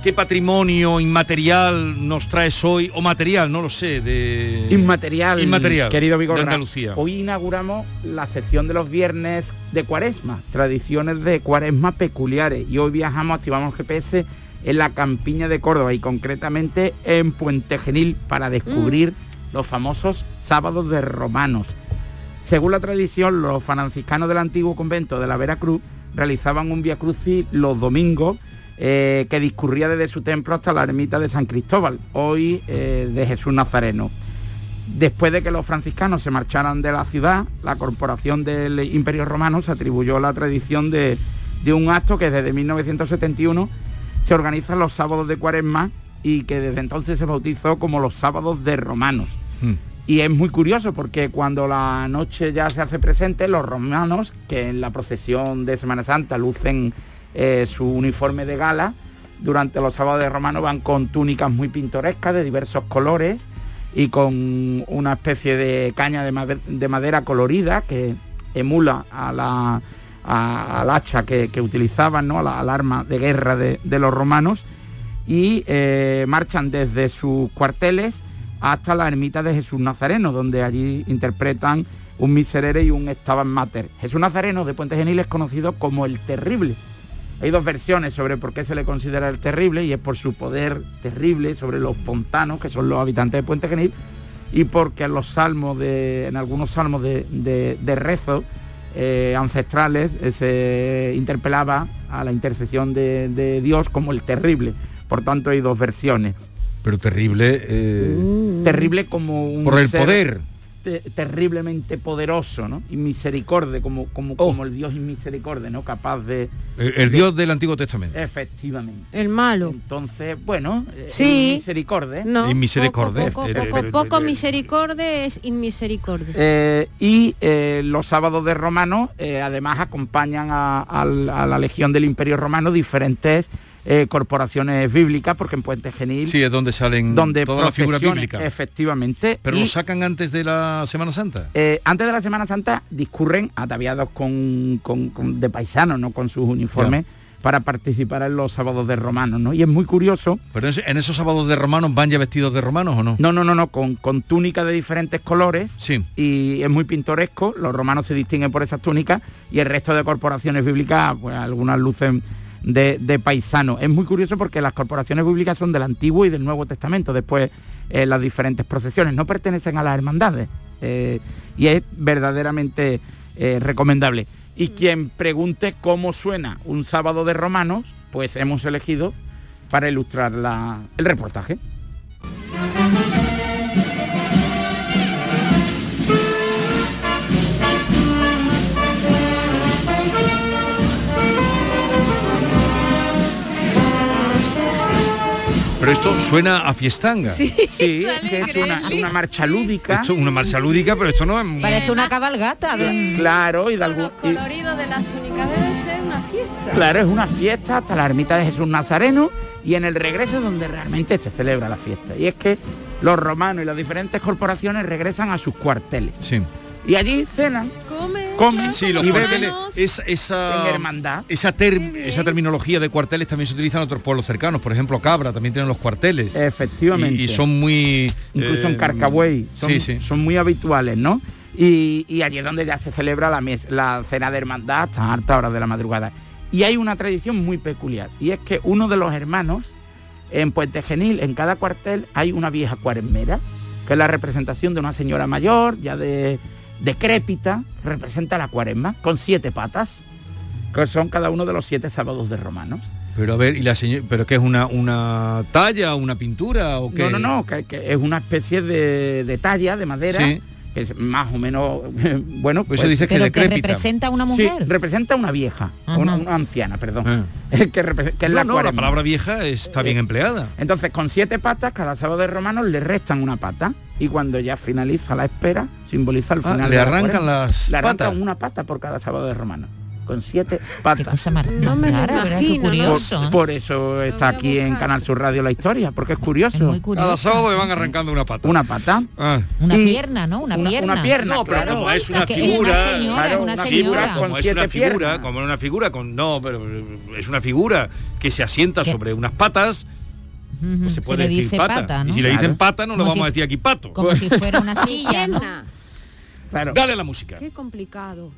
¿Qué patrimonio inmaterial nos traes hoy? O material, no lo sé, de... Inmaterial, Inmaterial, querido Vigorra. de Andalucía. Hoy inauguramos la sección de los viernes de Cuaresma, tradiciones de Cuaresma peculiares. Y hoy viajamos, activamos GPS en la campiña de Córdoba y concretamente en Puente Genil para descubrir los famosos sábados de romanos. Según la tradición, los franciscanos del antiguo convento de la Veracruz realizaban un via crucis los domingos eh, que discurría desde su templo hasta la ermita de San Cristóbal, hoy eh, de Jesús Nazareno. Después de que los franciscanos se marcharan de la ciudad, la corporación del Imperio Romano se atribuyó la tradición de, un acto que desde 1971 se organizan los sábados de cuaresma y que desde entonces se bautizó como los sábados de romanos. Hmm. Y es muy curioso porque cuando la noche ya se hace presente, los romanos, que en la procesión de Semana Santa lucen eh, su uniforme de gala, durante los sábados de romano van con túnicas muy pintorescas de diversos colores y con una especie de caña de, made- de madera colorida que emula a la, a- al hacha que, utilizaban, ¿no? la- al arma de guerra de, de los romanos y eh, marchan desde sus cuarteles hasta la ermita de Jesús Nazareno, donde allí interpretan un miserere y un Stabat Mater. Jesús Nazareno de Puente Genil es conocido como el Terrible. Hay dos versiones sobre por qué se le considera el Terrible y es por su poder terrible sobre los pontanos, que son los habitantes de Puente Genil, y porque en los salmos de, en algunos salmos de, de, de rezo eh, ancestrales eh, se interpelaba a la intercesión de, de Dios como el terrible. Por tanto hay dos versiones. Pero terrible. eh, Terrible como un Por el ser poder. te- terriblemente poderoso, ¿no? Y misericordia, como, como, como el Dios misericordia, ¿no? Capaz de. el, el de- Dios del Antiguo Testamento. Efectivamente. El malo. Entonces, bueno, eh, Sí. misericordia. No. Y misericordia. Poco, poco, poco eh, misericordia es inmisericordia. Eh, y eh, los sábados de Romano eh, además acompañan a, a la Legión del Imperio Romano diferentes eh, corporaciones bíblicas, porque en Puente Genil, Sí, es donde salen donde todas las figuras procesiones, bíblicas. efectivamente, Pero y, lo sacan antes de la Semana Santa. eh, antes de la Semana Santa discurren ataviados con, con- con- de paisanos, no con sus uniformes, para participar en los sábados de Romanos, ¿no? Y es muy curioso Pero en esos sábados de romanos van ya vestidos de romanos o no? No, no, no, no, con, con túnicas de diferentes colores. Sí. Y es muy pintoresco. Los romanos se distinguen por esas túnicas y el resto de corporaciones bíblicas, pues algunas lucen de, de paisano. Es muy curioso porque las corporaciones bíblicas son del Antiguo y del Nuevo Testamento. Después eh, las diferentes procesiones no pertenecen a las hermandades. eh, y es verdaderamente eh, recomendable. Y quien pregunte cómo suena un sábado de romanos, pues hemos elegido para ilustrar la- el reportaje. Pero esto suena a fiestanga. Sí, que es una, una marcha lúdica. Esto es una marcha lúdica, pero esto no es... Parece una cabalgata. Claro, y de algún... y- colorido de las túnicas debe ser una fiesta. claro, es una fiesta hasta la ermita de Jesús Nazareno y en el regreso es donde realmente se celebra la fiesta. Y es que los romanos y las diferentes corporaciones regresan a sus cuarteles. Sí. Y allí cenan, Come. Comen Sí, los y beben es- esa, en hermandad. esa, ter- esa terminología de cuarteles también se utiliza en otros pueblos cercanos. Por ejemplo, Cabra también tienen los cuarteles. Efectivamente. Y, y son muy... incluso en eh, Carcabuey, son, Sí, sí. son muy habituales, ¿no? Y, y allí es donde ya se celebra la, mes- la cena de hermandad hasta altas horas de la madrugada. Y hay una tradición muy peculiar, y es que uno de los hermanos, en Puente Genil, en cada cuartel, hay una vieja cuaresmera, que es la representación de una señora mayor, ya de decrépita, representa la cuaresma, con siete patas, que son cada uno de los siete sábados de romanos. Pero a ver, ¿y la señora, pero qué es una, una talla, una pintura o qué? No, no, no, que, que es una especie de, de talla de madera, Sí. que es más o menos, bueno, Pues se dice que Pero que representa a una Sí, mujer. representa a una vieja, una, una anciana, perdón, Ah. que, que es No, la no, la palabra vieja está bien Eh, empleada. Entonces, con siete patas, cada sábado de romanos le restan una pata y cuando ya finaliza la espera, simboliza el Ah, final. le la arrancan las Le arrancan patas. una pata por cada sábado de romanos, con siete patas. Qué cosa más No me imagino, ¿no? curioso. Por, por eso está aquí en Canal Sur Radio la historia, porque es curioso. Es muy Cada curioso. sábado le van arrancando una pata. Una pata. Ah. Una Y- pierna, ¿no? Una, una- pierna. una pierna, No, pero claro. como es una Que es una figura, señora, Claro, es una señora. figura con como es una figura, piernas. como una figura con no, pero es una figura que se asienta sobre unas patas, pues se puede le decir dice pata. pata, ¿no? Y si le dicen pata no le Como vamos si- a decir aquí pato. Como si fuera una silla, ¿no? Claro. Dale a la música. Qué complicado.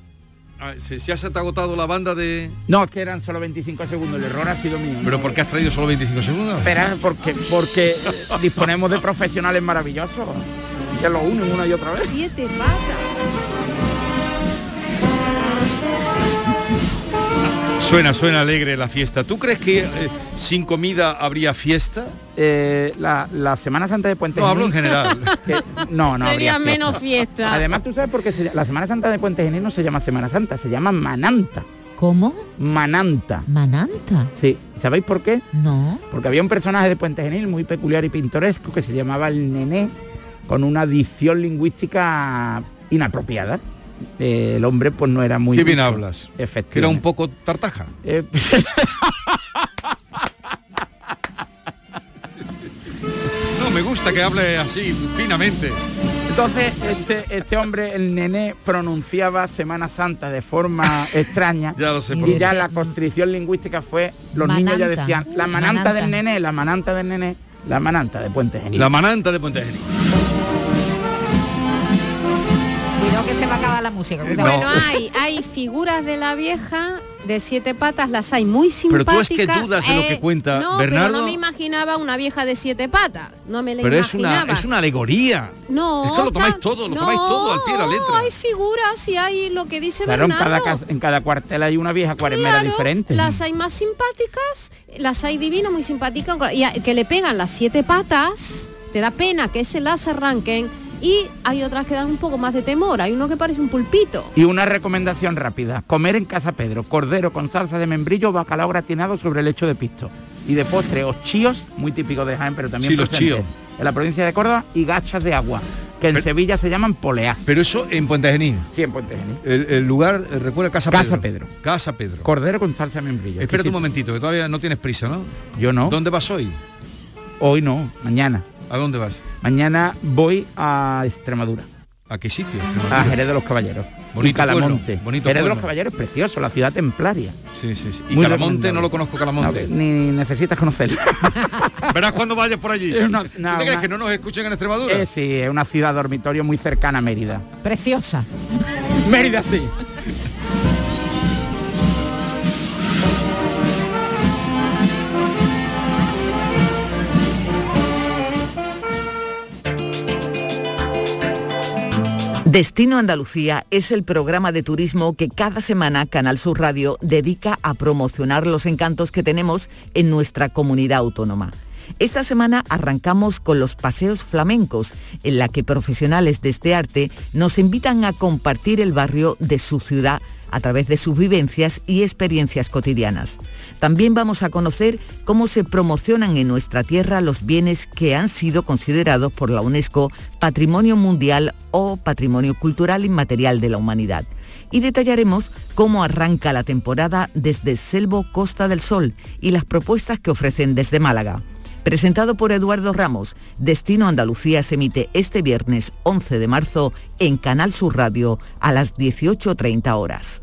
Ah, ¿Se, se ha agotado la banda de. No, es que eran solo 25 segundos, el error ha sido mío. ¿Pero ¿no? por qué has traído solo 25 segundos? Espera, porque, porque disponemos de profesionales maravillosos que lo unen una y otra vez. Siete patas. Suena, suena alegre la fiesta. ¿Tú crees que eh, sin comida habría fiesta? Eh, la, la Semana Santa de Puente No, hablo en general. que- no, no. Sería habría fiesta. menos fiesta. Además, tú sabes por qué se- la Semana Santa de Puente Genil no se llama Semana Santa, se llama Mananta. ¿Cómo? Mananta. Mananta. Sí. ¿Sabéis por qué? No. Porque había un personaje de Puente Genil muy peculiar y pintoresco que se llamaba el Nené, con una dicción lingüística inapropiada. Eh, el hombre pues no era muy... Qué bien hablas. Que era un Efectivamente. poco tartaja. Eh, No, me gusta que hable así, finamente. Entonces, este, este hombre, el nené, pronunciaba Semana Santa de forma extraña. Ya lo sé Y por Y qué. ya la constricción lingüística fue, los niños ya decían, la mananta, Mananta. del nené, la mananta del nené, la mananta de Puente Genil. La mananta de Puente Genil. Cuidado que se va a acabar la música. No. Bueno, hay, hay figuras de la vieja de siete patas las hay muy Pero tú simpáticas. es que dudas de lo que Eh, cuenta no, Bernardo. Pero no me imaginaba una vieja de siete patas. No me la Pero es una, imaginaba. es una alegoría. No, Es que lo tomáis tan- todo, lo no, tomáis todo al pie de la letra. hay figuras y hay lo que dice Claro, en Bernardo. cada, en cada cuartel hay una vieja cuaremera Claro, diferente. Las hay más simpáticas, las hay divinas, muy simpáticas, y a- que le pegan las siete patas, te da pena que se las arranquen, y hay otras que dan un poco más de temor, hay uno que parece un pulpito. Y una recomendación rápida. Comer en Casa Pedro. Cordero con salsa de membrillo, bacalao gratinado sobre el lecho de pisto. Y de postre, os chíos, muy típico de Jaén, pero también Sí, los presente chíos. En la provincia de Córdoba y gachas de agua, que en Sevilla se llaman poleas. Pero eso en Puente Genil. Sí, en Puente Genil. El, el lugar, eh, recuerda Casa, Casa Pedro. Casa Pedro. Cordero con salsa de membrillo. Espérate un momentito, que todavía no tienes prisa, ¿no? Yo no. ¿Dónde vas hoy? Hoy no, mañana. ¿A dónde vas? Mañana voy a Extremadura. ¿A qué sitio? A Jerez de los Caballeros. Bonito y Calamonte. pueblo, bonito Jerez de los. Caballeros es precioso, la ciudad templaria. Sí, sí, sí. Y Muy Calamonte no lo conozco Calamonte. No, ni necesitas conocerlo. Verás cuando vayas por allí. Es una- ¿Tú no, te crees una- que no nos escuchen en Extremadura? Eh, sí, es una ciudad dormitorio muy cercana a Mérida. Preciosa. Mérida sí. Destino Andalucía es el programa de turismo que cada semana Canal Sur Radio dedica a promocionar los encantos que tenemos en nuestra comunidad autónoma. Esta semana arrancamos con los paseos flamencos, en la que profesionales de este arte nos invitan a compartir el barrio de su ciudad a través de sus vivencias y experiencias cotidianas. También vamos a conocer cómo se promocionan en nuestra tierra los bienes que han sido considerados por la UNESCO Patrimonio Mundial o Patrimonio Cultural Inmaterial de la Humanidad. Y detallaremos cómo arranca la temporada desde Selvo Costa del Sol y las propuestas que ofrecen desde Málaga. Presentado por Eduardo Ramos, Destino Andalucía se emite este viernes 11 de marzo en Canal Sur Radio a las 18.30 horas.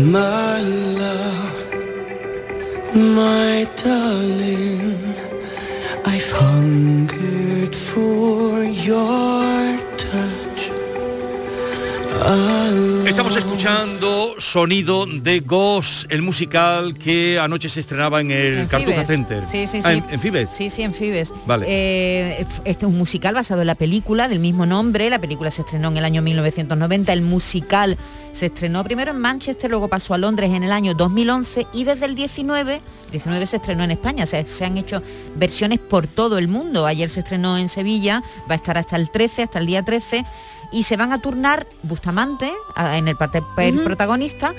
My love, my darling, I've hungered for your Estamos escuchando sonido de Ghost, el musical que anoche se estrenaba en el En Cartuja Fibes. Center. Sí, sí, Ah, sí. ¿en, en Fibes? Sí, sí, en Fibes. Vale. Eh, este es un musical basado en la película del mismo nombre. La película se estrenó en el año 1990. El musical se estrenó primero en Manchester, luego pasó a Londres en el año 2011 y desde el 19, 19 se estrenó en España. O sea, se han hecho versiones por todo el mundo. Ayer se estrenó en Sevilla, va a estar hasta el 13, hasta el día 13 y se van a turnar Bustamante en el papel Ujú. protagonista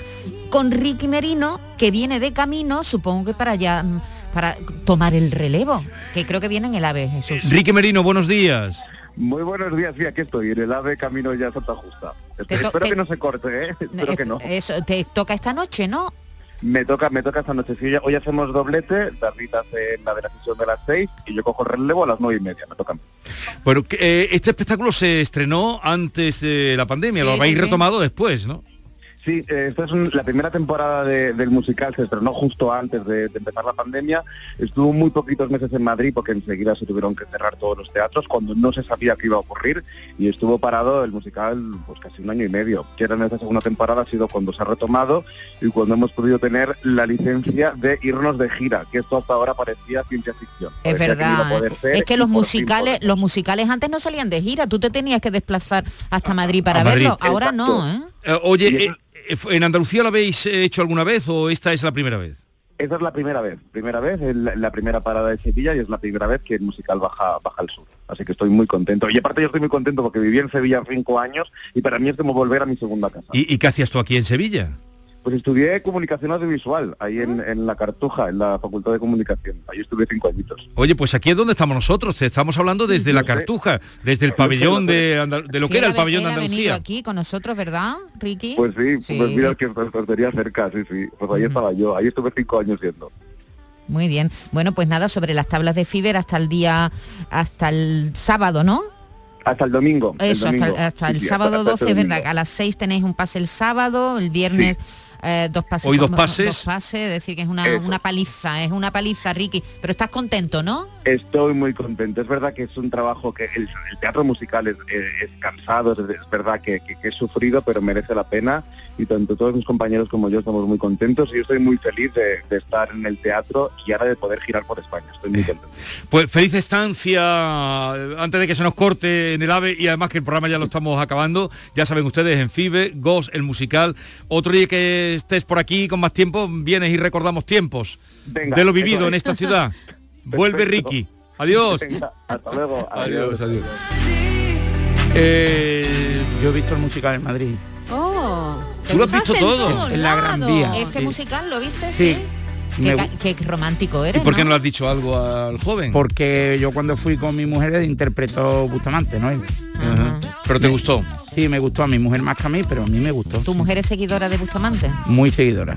con Ricky Merino que viene de camino, supongo que para ya mm, para tomar el relevo, que creo que viene en el AVE, Jesús. Ricky Merino, buenos días. Muy buenos días, sí, aquí estoy, en el AVE camino ya a Santa Justa. Te Espero que no se corte, ¿eh? Espero que no. Eso te toca esta noche, ¿no? Me toca, me toca esta noche. Sí, ya- hoy hacemos doblete, David hace la de la sesión de las seis y yo cojo el relevo a las nueve y media, me toca. a mí. Bueno, eh, este espectáculo se estrenó antes de la pandemia, Sí, lo habéis sí, sí. retomado después, ¿no? Sí, eh, esta es un- la primera temporada de- del musical, se estrenó justo antes de, de empezar la pandemia. Estuvo muy poquitos meses en Madrid porque enseguida se tuvieron que cerrar todos los teatros cuando no se sabía qué iba a ocurrir y estuvo parado el musical pues casi un año y medio. Que era en esta segunda temporada ha sido cuando se ha retomado y cuando hemos podido tener la licencia de irnos de gira, que esto hasta ahora parecía ciencia ficción. Es Parecía verdad. ser Es que los musicales, los musicales antes no salían de gira, tú te tenías que desplazar hasta Madrid para A Madrid. verlo. Ahora no, ¿eh? Eh, oye, eh, ¿en Andalucía lo habéis hecho alguna vez o esta es la primera vez? Esa es la primera vez, primera vez, el- la primera parada de Sevilla y es la primera vez que el musical baja, baja al sur. Así que estoy muy contento. Y aparte yo estoy muy contento porque viví en Sevilla cinco años y para mí es como volver a mi segunda casa. ¿Y, y qué hacías tú aquí en Sevilla? Pues estudié comunicación audiovisual, ahí en, en la Cartuja, en la Facultad de Comunicación. Ahí estuve cinco añitos. Oye, pues aquí es donde estamos nosotros, te estamos hablando desde la sé. Cartuja, desde el pabellón de, Andal- de lo Sí, que era el pabellón de Andalucía. aquí con nosotros, ¿verdad, Ricky? Pues sí, Sí. pues mira que pues, pues tenía cerca, sí, sí. Pues ahí estaba yo, ahí estuve cinco años yendo. Muy bien. Bueno, pues nada, sobre las tablas de Fiber hasta el día, hasta el sábado, ¿no? Hasta el domingo. el Eso, hasta, domingo. el- hasta Sí, el sí, sábado hasta 12, este es verdad. A las 6 tenéis un pase el sábado, el viernes eh, dos pases. Hoy dos pases. Dos pases, es decir, que es una, una paliza, es una paliza, Ricky. Pero estás contento, ¿no? Estoy muy contento. Es verdad que es un trabajo que el, el teatro musical es, es- es cansado, es, es verdad que, que- que es sufrido, pero merece la pena. Y tanto todos mis compañeros como yo estamos muy contentos y yo estoy muy feliz de, de estar en el teatro y ahora de poder girar por España. Estoy muy contento. Pues feliz estancia eh, antes de que se nos corte en el AVE y además que el programa ya lo estamos acabando. Ya saben ustedes en FIBE, Ghost, el musical. Otro día que estés por aquí con más tiempo, vienes y recordamos tiempos Venga, de lo vivido en es. esta ciudad. Vuelve. Ricky. Adiós. Venga, hasta luego. Adiós, adiós. Eh, Yo he visto el musical en Madrid. Oh, Tú lo has visto todo. En la Gran. Vía, Este sí. musical, ¿lo viste? Sí. Qué, Me romántico ¿Y eres, por qué no ¿no? le has dicho algo al joven? Porque yo cuando fui con mi mujer interpretó Bustamante, ¿no? Ajá. Pero te gustó. Sí, me gustó a mi mujer más que a mí, pero a mí me gustó. ¿Tu mujer es seguidora de Bustamante? Muy seguidora.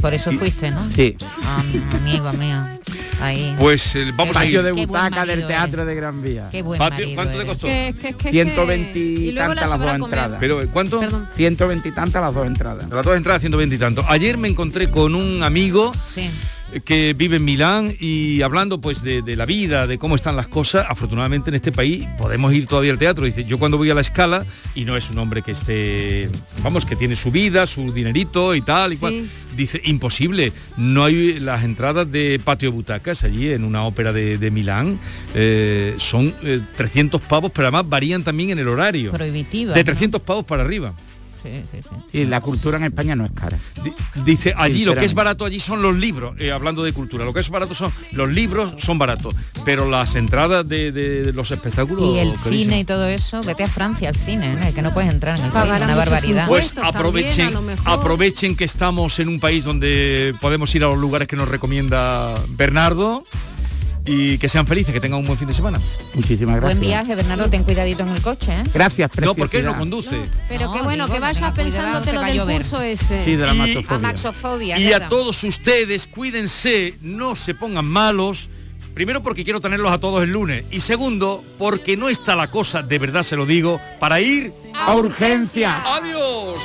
Por eso fuiste, ¿no? Sí. Ah, amigo mío. Ahí. Pues eh, vamos a Patio ir. de Qué butaca del teatro eres. de Gran Vía. Qué buen Patio, ¿Cuánto te eres. costó? Que- que- que- 120 que- y tantas las dos a entradas. Pero ¿cuánto? Perdón. 120 y tantas las dos entradas. Las dos entradas 120 y tanto. Ayer me encontré con un amigo Sí. Que vive en Milán y hablando pues de, de la vida, de cómo están las cosas, afortunadamente en este país podemos ir todavía al teatro. Dice, yo cuando voy a la escala, y no es un hombre que esté, vamos, que tiene su vida, su dinerito y tal, y cual, dice, imposible, no hay las entradas de patio butacas allí en una ópera de, de Milán, eh, son eh, 300 pavos, pero además varían también en el horario. Prohibitiva. De ¿no? 300 pavos para arriba. Sí, sí, sí. Y la cultura en España no es cara. Di- Dice, allí lo que es barato allí son los libros, eh, hablando de cultura, lo que es barato son los libros son baratos, pero las entradas de, de los espectáculos Y el cine y todo eso, vete a Francia al cine, ¿eh? que no puedes entrar en el cine, Pagarán una barbaridad. Pues también, aprovechen, aprovechen que estamos en un país donde podemos ir a los lugares que nos recomienda Bernardo y que sean felices, que tengan un buen fin de semana. Muchísimas gracias. Buen viaje, Bernardo, ten cuidadito en el coche, ¿eh? Gracias, No, porque él no conduce. Pero No, qué bueno, digo, que vayas pensándote lo del curso ese. Sí, de la Y-. Amaxofobia. Y a todos ustedes, cuídense, no se pongan malos. Primero porque quiero tenerlos a todos el lunes. Y segundo, porque no está la cosa, de verdad se lo digo, para ir A urgencia. ¡Adiós!